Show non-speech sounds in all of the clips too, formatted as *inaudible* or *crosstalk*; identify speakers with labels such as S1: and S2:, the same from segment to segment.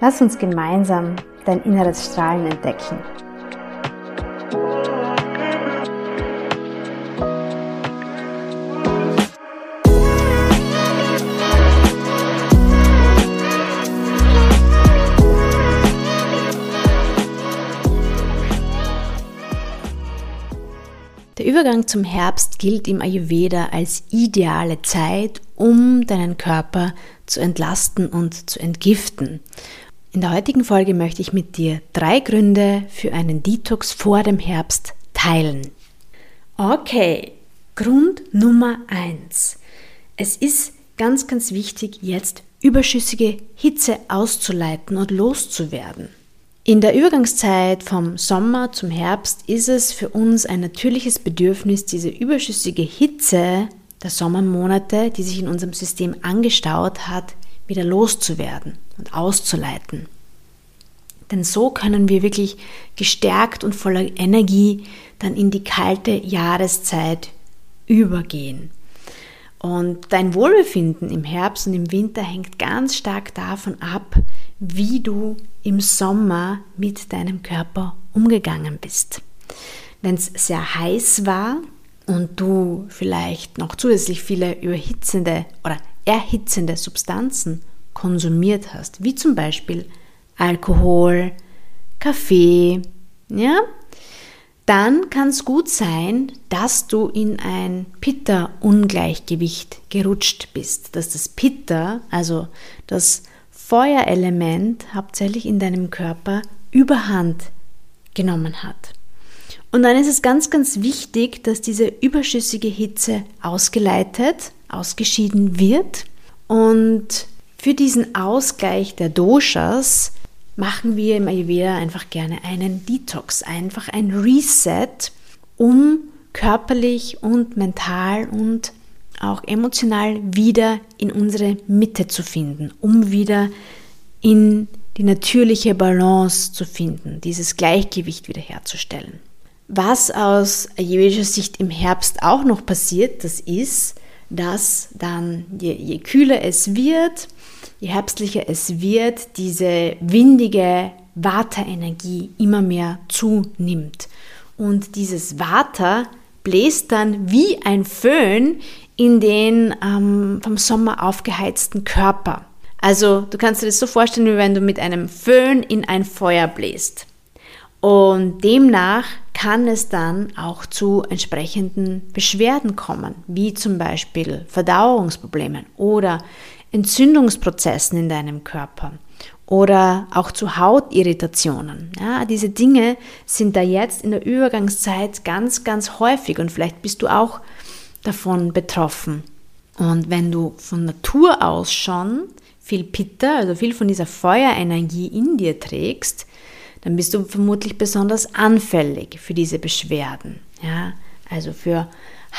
S1: Lass uns gemeinsam dein inneres Strahlen entdecken. Der Übergang zum Herbst gilt im Ayurveda als ideale Zeit, um deinen Körper zu entlasten und zu entgiften. In der heutigen Folge möchte ich mit dir drei Gründe für einen Detox vor dem Herbst teilen. Okay, Grund Nummer eins: Es ist ganz, ganz wichtig, jetzt überschüssige Hitze auszuleiten und loszuwerden. In der Übergangszeit vom Sommer zum Herbst ist es für uns ein natürliches Bedürfnis, diese überschüssige Hitze der Sommermonate, die sich in unserem System angestaut hat, wieder loszuwerden und auszuleiten. Denn so können wir wirklich gestärkt und voller Energie dann in die kalte Jahreszeit übergehen. Und dein Wohlbefinden im Herbst und im Winter hängt ganz stark davon ab, wie du im Sommer mit deinem Körper umgegangen bist. Wenn es sehr heiß war und du vielleicht noch zusätzlich viele überhitzende oder erhitzende Substanzen konsumiert hast, wie zum Beispiel Alkohol, Kaffee, ja, dann kann es gut sein, dass du in ein Pitta-Ungleichgewicht gerutscht bist, dass das Pitta, also das Feuerelement hauptsächlich in deinem Körper überhand genommen hat. Und dann ist es ganz, ganz wichtig, dass diese überschüssige Hitze ausgeleitet, ausgeschieden wird. Und für diesen Ausgleich der Doshas machen wir im Ayurveda einfach gerne einen Detox, einfach ein Reset, um körperlich und mental und auch emotional wieder in unsere Mitte zu finden, um wieder in die natürliche Balance zu finden, dieses Gleichgewicht wiederherzustellen. Was aus ayurvedischer Sicht im Herbst auch noch passiert, das ist, dass dann je, je kühler es wird, je herbstlicher es wird, diese windige Vata-Energie immer mehr zunimmt. Und dieses Vata bläst dann wie ein Föhn in den ähm, vom Sommer aufgeheizten Körper. Also du kannst dir das so vorstellen, wie wenn du mit einem Föhn in ein Feuer bläst. Und demnach kann es dann auch zu entsprechenden Beschwerden kommen, wie zum Beispiel Verdauungsproblemen oder Entzündungsprozessen in deinem Körper oder auch zu Hautirritationen. Ja, diese Dinge sind da jetzt in der Übergangszeit ganz, ganz häufig und vielleicht bist du auch davon betroffen. Und wenn du von Natur aus schon viel Pitta, also viel von dieser Feuerenergie in dir trägst, dann bist du vermutlich besonders anfällig für diese Beschwerden. Ja? Also für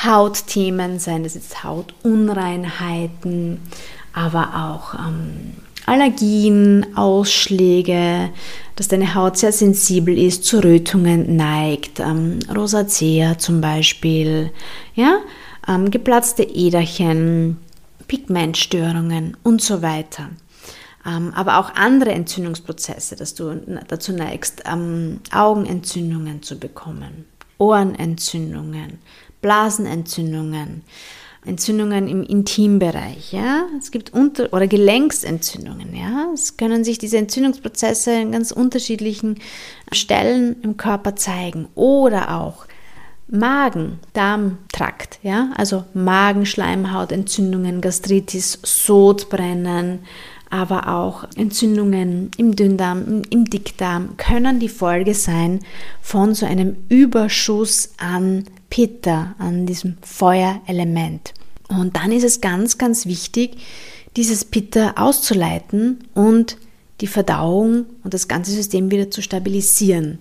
S1: Hautthemen, seien das jetzt Hautunreinheiten, aber auch ähm, Allergien, Ausschläge, dass deine Haut sehr sensibel ist, zu Rötungen neigt, ähm, Rosacea zum Beispiel, ja, ähm, geplatzte Äderchen, Pigmentstörungen und so weiter. Ähm, aber auch andere Entzündungsprozesse, dass du dazu neigst, ähm, Augenentzündungen zu bekommen, Ohrenentzündungen, Blasenentzündungen, Entzündungen im Intimbereich, ja. Es gibt unter oder Gelenksentzündungen, ja. Es können sich diese Entzündungsprozesse in ganz unterschiedlichen Stellen im Körper zeigen oder auch Magen, Darmtrakt, ja, also Magenschleimhautentzündungen, Gastritis, Sodbrennen, aber auch Entzündungen im Dünndarm, im Dickdarm können die Folge sein von so einem Überschuss an Pitta, an diesem Feuerelement. Und dann ist es ganz, ganz wichtig, dieses Pitta auszuleiten und die Verdauung und das ganze System wieder zu stabilisieren.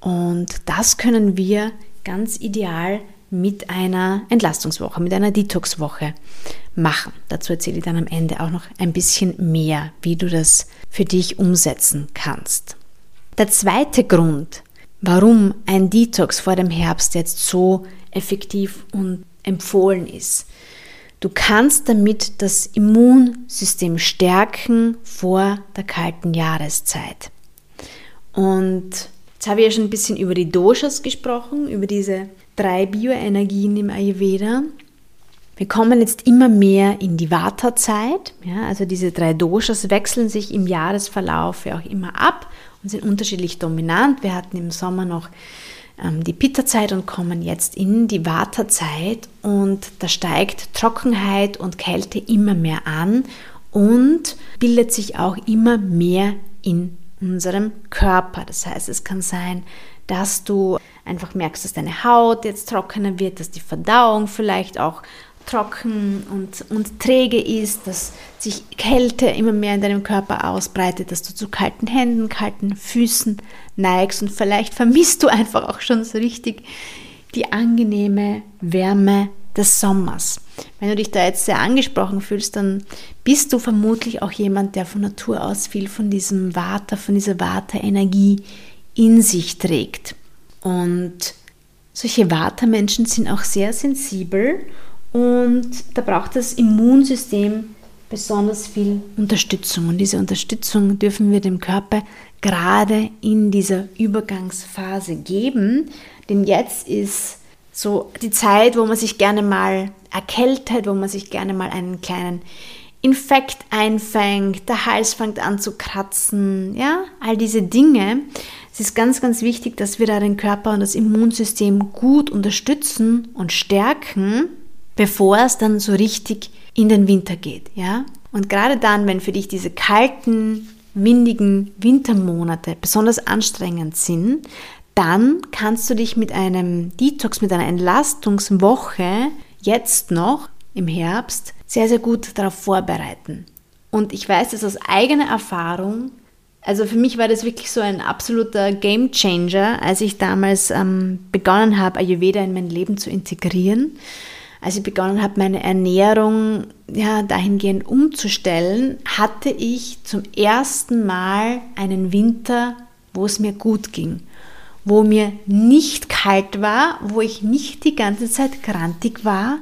S1: Und das können wir ganz ideal mit einer Entlastungswoche, mit einer Detoxwoche machen. Dazu erzähle ich dann am Ende auch noch ein bisschen mehr, wie du das für dich umsetzen kannst. Der zweite Grund, warum ein Detox vor dem Herbst jetzt so effektiv und empfohlen ist. Du kannst damit das Immunsystem stärken vor der kalten Jahreszeit. Und jetzt habe ich ja schon ein bisschen über die Doshas gesprochen, über diese drei Bioenergien im Ayurveda. Wir kommen jetzt immer mehr in die Vata-Zeit. Ja, also diese drei Doshas wechseln sich im Jahresverlauf ja auch immer ab und sind unterschiedlich dominant. Wir hatten im Sommer noch ähm, die Pitta-Zeit und kommen jetzt in die Vata-Zeit und da steigt Trockenheit und Kälte immer mehr an und bildet sich auch immer mehr in unserem Körper. Das heißt, es kann sein, dass du einfach merkst, dass deine Haut jetzt trockener wird, dass die Verdauung vielleicht auch trocken und, und träge ist, dass sich Kälte immer mehr in deinem Körper ausbreitet, dass du zu kalten Händen, kalten Füßen neigst und vielleicht vermisst du einfach auch schon so richtig die angenehme Wärme des Sommers. Wenn du dich da jetzt sehr angesprochen fühlst, dann bist du vermutlich auch jemand, der von Natur aus viel von diesem Water, von dieser Vata-Energie in sich trägt. Und solche Vata-Menschen sind auch sehr sensibel und da braucht das Immunsystem besonders viel Unterstützung. Und diese Unterstützung dürfen wir dem Körper gerade in dieser Übergangsphase geben. Denn jetzt ist so die Zeit, wo man sich gerne mal erkältet, wo man sich gerne mal einen kleinen Infekt einfängt, der Hals fängt an zu kratzen, ja, all diese Dinge. Es ist ganz, ganz wichtig, dass wir da den Körper und das Immunsystem gut unterstützen und stärken, bevor es dann so richtig in den Winter geht, ja. Und gerade dann, wenn für dich diese kalten, windigen Wintermonate besonders anstrengend sind, dann kannst du dich mit einem Detox, mit einer Entlastungswoche jetzt noch im Herbst sehr, sehr gut darauf vorbereiten. Und ich weiß das aus eigener Erfahrung. Also für mich war das wirklich so ein absoluter Game Changer, als ich damals ähm, begonnen habe, Ayurveda in mein Leben zu integrieren. Als ich begonnen habe, meine Ernährung ja, dahingehend umzustellen, hatte ich zum ersten Mal einen Winter, wo es mir gut ging wo mir nicht kalt war, wo ich nicht die ganze Zeit grantig war,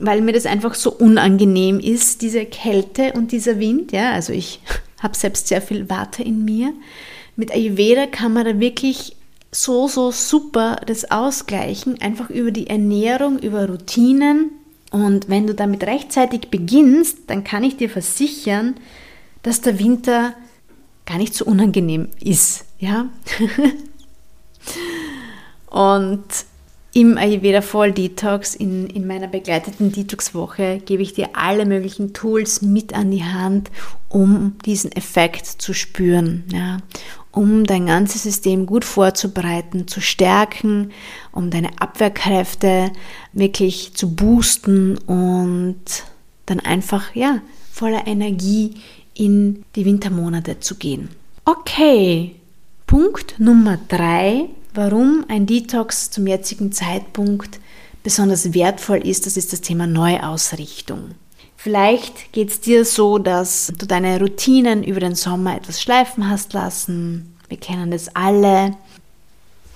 S1: weil mir das einfach so unangenehm ist, diese Kälte und dieser Wind. Ja, also ich habe selbst sehr viel Water in mir. Mit Ayurveda kann man da wirklich so, so super das ausgleichen, einfach über die Ernährung, über Routinen. Und wenn du damit rechtzeitig beginnst, dann kann ich dir versichern, dass der Winter gar nicht so unangenehm ist. Ja? *laughs* Und im Ayurveda Fall Detox, in, in meiner begleiteten Detox-Woche, gebe ich dir alle möglichen Tools mit an die Hand, um diesen Effekt zu spüren, ja, um dein ganzes System gut vorzubereiten, zu stärken, um deine Abwehrkräfte wirklich zu boosten und dann einfach, ja, voller Energie in die Wintermonate zu gehen. Okay, Punkt Nummer drei Warum ein Detox zum jetzigen Zeitpunkt besonders wertvoll ist, das ist das Thema Neuausrichtung. Vielleicht geht es dir so, dass du deine Routinen über den Sommer etwas schleifen hast lassen. Wir kennen das alle.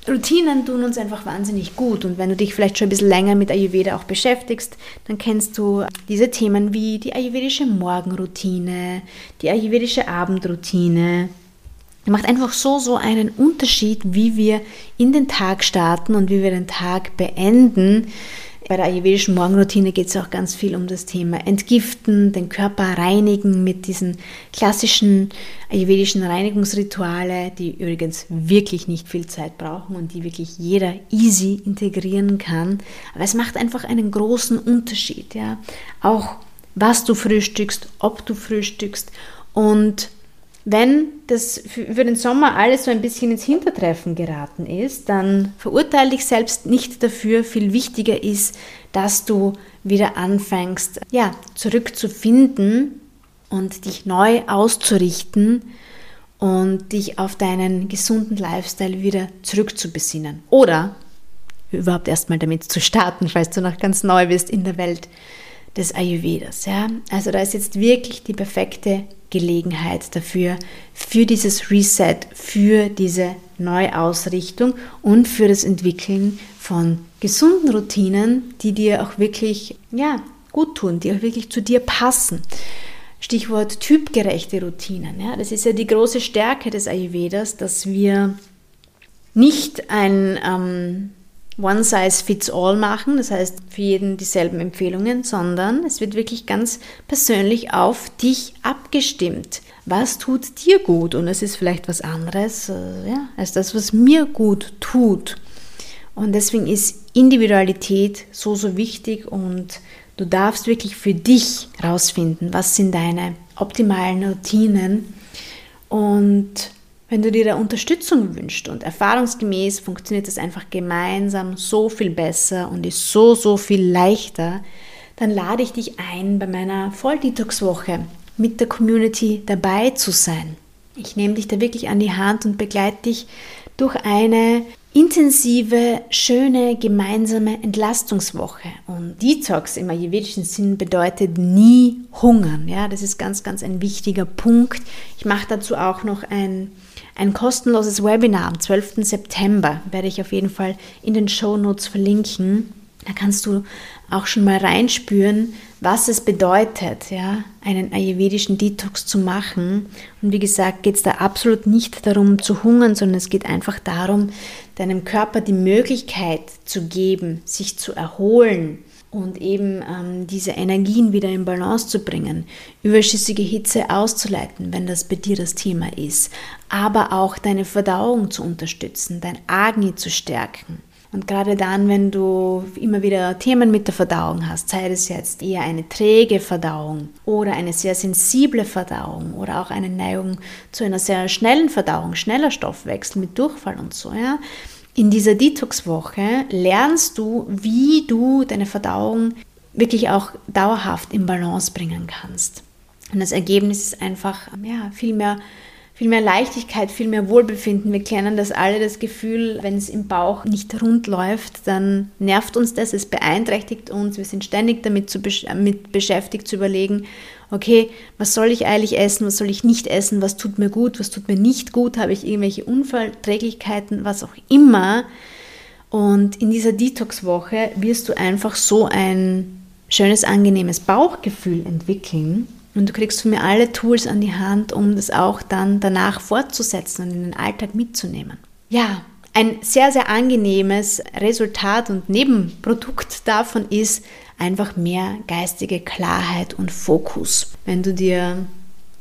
S1: Routinen tun uns einfach wahnsinnig gut und wenn du dich vielleicht schon ein bisschen länger mit Ayurveda auch beschäftigst, dann kennst du diese Themen wie die ayurvedische Morgenroutine, die ayurvedische Abendroutine, macht einfach so, so einen Unterschied, wie wir in den Tag starten und wie wir den Tag beenden. Bei der ayurvedischen Morgenroutine geht es auch ganz viel um das Thema Entgiften, den Körper reinigen mit diesen klassischen ayurvedischen Reinigungsrituale, die übrigens wirklich nicht viel Zeit brauchen und die wirklich jeder easy integrieren kann. Aber es macht einfach einen großen Unterschied, ja. Auch was du frühstückst, ob du frühstückst und wenn das für den Sommer alles so ein bisschen ins Hintertreffen geraten ist, dann verurteile dich selbst nicht dafür. Viel wichtiger ist, dass du wieder anfängst, ja, zurückzufinden und dich neu auszurichten und dich auf deinen gesunden Lifestyle wieder zurückzubesinnen. Oder überhaupt erstmal damit zu starten, falls du noch ganz neu bist in der Welt des Ayurvedas. Ja? Also da ist jetzt wirklich die perfekte Gelegenheit dafür, für dieses Reset, für diese Neuausrichtung und für das Entwickeln von gesunden Routinen, die dir auch wirklich ja, gut tun, die auch wirklich zu dir passen. Stichwort typgerechte Routinen. Ja, das ist ja die große Stärke des Ayurvedas, dass wir nicht ein ähm, One Size Fits All machen, das heißt für jeden dieselben Empfehlungen, sondern es wird wirklich ganz persönlich auf dich abgestimmt. Was tut dir gut? Und es ist vielleicht was anderes äh, ja, als das, was mir gut tut. Und deswegen ist Individualität so, so wichtig und du darfst wirklich für dich rausfinden, was sind deine optimalen Routinen und wenn du dir da Unterstützung wünschst und erfahrungsgemäß funktioniert das einfach gemeinsam so viel besser und ist so, so viel leichter, dann lade ich dich ein, bei meiner Volldetox-Woche mit der Community dabei zu sein. Ich nehme dich da wirklich an die Hand und begleite dich durch eine intensive, schöne, gemeinsame Entlastungswoche. Und Detox im ayurvedischen Sinn bedeutet nie hungern. Ja, das ist ganz, ganz ein wichtiger Punkt. Ich mache dazu auch noch ein ein kostenloses Webinar am 12. September werde ich auf jeden Fall in den Show Notes verlinken. Da kannst du auch schon mal reinspüren, was es bedeutet, ja, einen ayurvedischen Detox zu machen. Und wie gesagt, geht es da absolut nicht darum zu hungern, sondern es geht einfach darum, deinem Körper die Möglichkeit zu geben, sich zu erholen, und eben ähm, diese Energien wieder in Balance zu bringen, überschüssige Hitze auszuleiten, wenn das bei dir das Thema ist, aber auch deine Verdauung zu unterstützen, dein Agni zu stärken. Und gerade dann, wenn du immer wieder Themen mit der Verdauung hast, sei es jetzt eher eine träge Verdauung oder eine sehr sensible Verdauung oder auch eine Neigung zu einer sehr schnellen Verdauung, schneller Stoffwechsel mit Durchfall und so, ja, in dieser Detox-Woche lernst du, wie du deine Verdauung wirklich auch dauerhaft in Balance bringen kannst. Und das Ergebnis ist einfach ja, viel, mehr, viel mehr Leichtigkeit, viel mehr Wohlbefinden. Wir kennen das alle, das Gefühl, wenn es im Bauch nicht rund läuft, dann nervt uns das, es beeinträchtigt uns. Wir sind ständig damit zu, mit beschäftigt zu überlegen, okay, was soll ich eigentlich essen, was soll ich nicht essen, was tut mir gut, was tut mir nicht gut, habe ich irgendwelche Unverträglichkeiten, was auch immer. Und in dieser Detox-Woche wirst du einfach so ein schönes, angenehmes Bauchgefühl entwickeln. Und du kriegst von mir alle Tools an die Hand, um das auch dann danach fortzusetzen und in den Alltag mitzunehmen. Ja, ein sehr, sehr angenehmes Resultat und Nebenprodukt davon ist einfach mehr geistige Klarheit und Fokus. Wenn du dir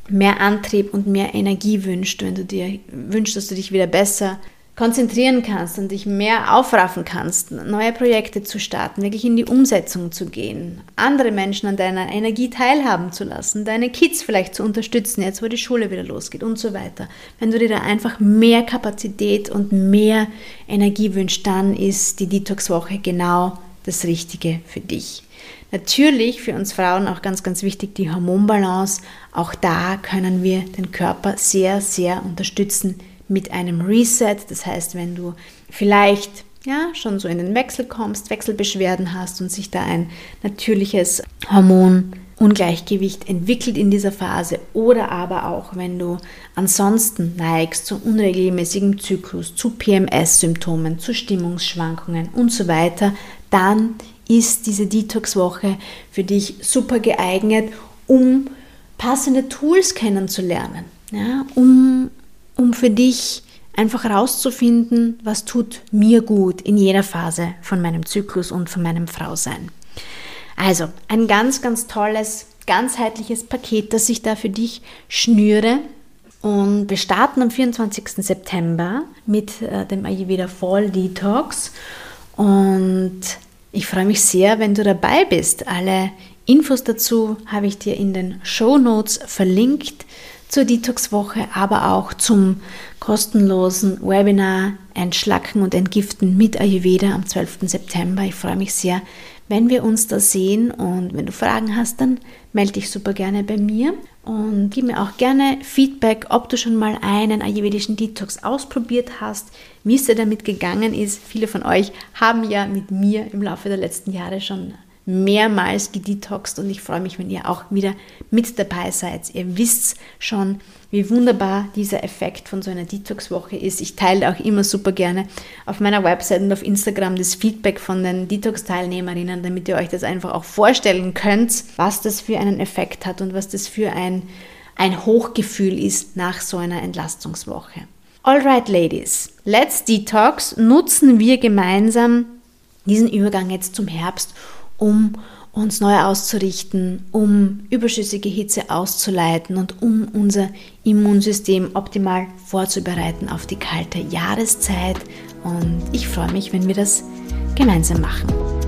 S1: mehr Antrieb und mehr Energie wünschst, wenn du dir wünschst, dass du dich wieder besser konzentrieren kannst und dich mehr aufraffen kannst, neue Projekte zu starten, wirklich in die Umsetzung zu gehen, andere Menschen an deiner Energie teilhaben zu lassen, deine Kids vielleicht zu unterstützen, jetzt wo die Schule wieder losgeht und so weiter. Wenn du dir da einfach mehr Kapazität und mehr Energie wünschst, dann ist die Detox-Woche genau das Richtige für dich. Natürlich für uns Frauen auch ganz, ganz wichtig die Hormonbalance. Auch da können wir den Körper sehr, sehr unterstützen mit einem Reset. Das heißt, wenn du vielleicht ja, schon so in den Wechsel kommst, Wechselbeschwerden hast und sich da ein natürliches Hormonungleichgewicht entwickelt in dieser Phase oder aber auch wenn du ansonsten neigst zu unregelmäßigem Zyklus, zu PMS-Symptomen, zu Stimmungsschwankungen und so weiter, dann ist diese Detox-Woche für dich super geeignet, um passende Tools kennenzulernen, ja, um, um für dich einfach herauszufinden, was tut mir gut in jeder Phase von meinem Zyklus und von meinem Frausein. Also ein ganz, ganz tolles, ganzheitliches Paket, das ich da für dich schnüre. Und wir starten am 24. September mit äh, dem Ayurveda Fall Detox. Und ich freue mich sehr, wenn du dabei bist. Alle Infos dazu habe ich dir in den Show Notes verlinkt zur Detox-Woche, aber auch zum kostenlosen Webinar Entschlacken und Entgiften mit Ayurveda am 12. September. Ich freue mich sehr, wenn wir uns da sehen und wenn du Fragen hast, dann melde dich super gerne bei mir und gib mir auch gerne Feedback, ob du schon mal einen ayurvedischen Detox ausprobiert hast, wie es dir damit gegangen ist. Viele von euch haben ja mit mir im Laufe der letzten Jahre schon mehrmals gedetoxt und ich freue mich, wenn ihr auch wieder mit dabei seid. Ihr wisst schon, wie wunderbar dieser Effekt von so einer Detox-Woche ist. Ich teile auch immer super gerne auf meiner Website und auf Instagram das Feedback von den Detox-Teilnehmerinnen, damit ihr euch das einfach auch vorstellen könnt, was das für einen Effekt hat und was das für ein, ein Hochgefühl ist nach so einer Entlastungswoche. Alright, Ladies, let's detox. Nutzen wir gemeinsam diesen Übergang jetzt zum Herbst um uns neu auszurichten, um überschüssige Hitze auszuleiten und um unser Immunsystem optimal vorzubereiten auf die kalte Jahreszeit. Und ich freue mich, wenn wir das gemeinsam machen.